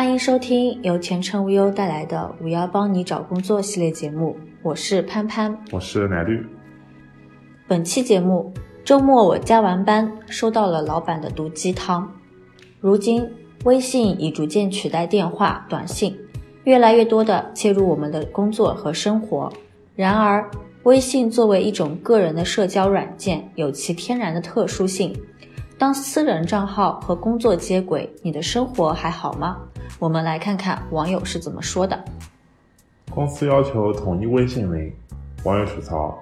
欢迎收听由前程无忧带来的“五幺帮你找工作”系列节目，我是潘潘，我是奶绿。本期节目，周末我加完班，收到了老板的毒鸡汤。如今，微信已逐渐取代电话、短信，越来越多的介入我们的工作和生活。然而，微信作为一种个人的社交软件，有其天然的特殊性。当私人账号和工作接轨，你的生活还好吗？我们来看看网友是怎么说的。公司要求统一微信名，网友吐槽：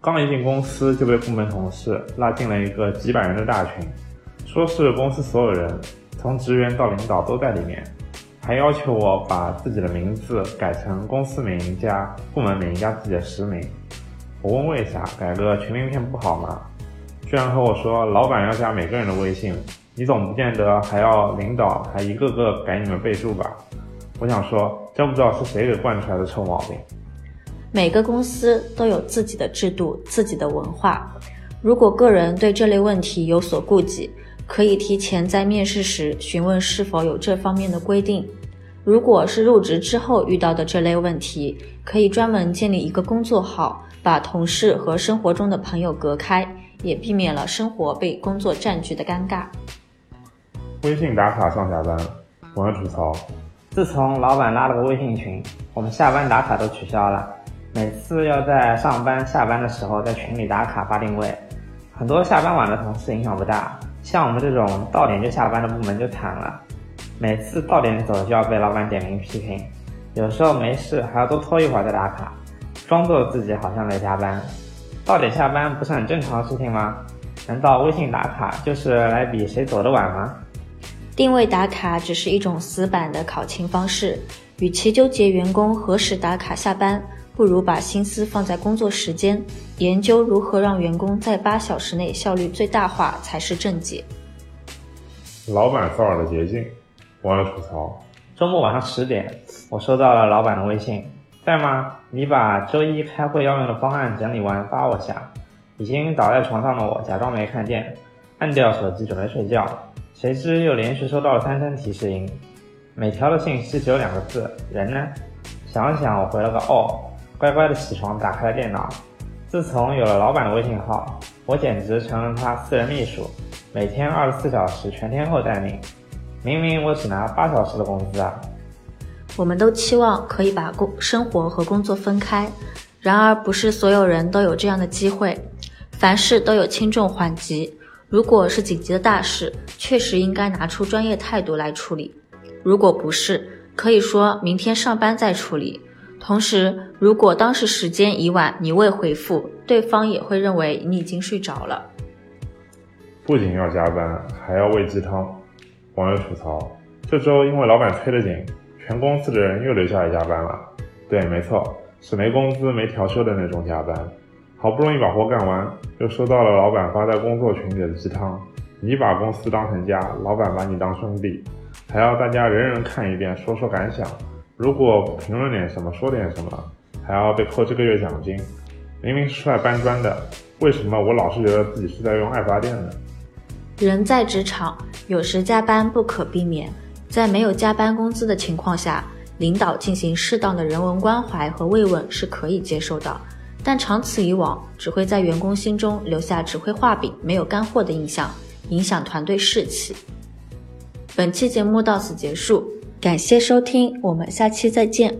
刚一进公司就被部门同事拉进了一个几百人的大群，说是公司所有人，从职员到领导都在里面，还要求我把自己的名字改成公司名加部门名加自己的实名。我问为啥，改个群名片不好吗？居然和我说老板要加每个人的微信，你总不见得还要领导还一个个改你们备注吧？我想说，真不知道是谁给惯出来的臭毛病。每个公司都有自己的制度、自己的文化。如果个人对这类问题有所顾忌，可以提前在面试时询问是否有这方面的规定。如果是入职之后遇到的这类问题，可以专门建立一个工作号，把同事和生活中的朋友隔开。也避免了生活被工作占据的尴尬。微信打卡上下班，网友吐槽：自从老板拉了个微信群，我们下班打卡都取消了。每次要在上班下班的时候在群里打卡发定位，很多下班晚的同事影响不大，像我们这种到点就下班的部门就惨了。每次到点走就要被老板点名批评，有时候没事还要多拖一会儿再打卡，装作自己好像在加班。到点下班不是很正常的事情吗？难道微信打卡就是来比谁走得晚吗？定位打卡只是一种死板的考勤方式，与其纠结员工何时打卡下班，不如把心思放在工作时间，研究如何让员工在八小时内效率最大化才是正解。老板骚扰的捷径，网友吐槽：周末晚上十点，我收到了老板的微信。在吗？你把周一开会要用的方案整理完发我下。已经倒在床上的我假装没看见，按掉手机准备睡觉，谁知又连续收到了三声提示音，每条的信息只有两个字：人呢？想了想，我回了个哦，乖乖的起床，打开了电脑。自从有了老板的微信号，我简直成了他私人秘书，每天二十四小时全天候待命。明明我只拿八小时的工资啊！我们都期望可以把工生活和工作分开，然而不是所有人都有这样的机会。凡事都有轻重缓急，如果是紧急的大事，确实应该拿出专业态度来处理；如果不是，可以说明天上班再处理。同时，如果当时时间已晚，你未回复，对方也会认为你已经睡着了。不仅要加班，还要喂鸡汤。网友吐槽：这周因为老板催得紧。全公司的人又留下来加班了，对，没错，是没工资、没调休的那种加班。好不容易把活干完，又收到了老板发在工作群里的鸡汤。你把公司当成家，老板把你当兄弟，还要大家人人看一遍，说说感想。如果评论点什么，说点什么，还要被扣这个月奖金。明明是出来搬砖的，为什么我老是觉得自己是在用爱发电呢？人在职场，有时加班不可避免。在没有加班工资的情况下，领导进行适当的人文关怀和慰问是可以接受的，但长此以往，只会在员工心中留下只会画饼没有干货的印象，影响团队士气。本期节目到此结束，感谢收听，我们下期再见。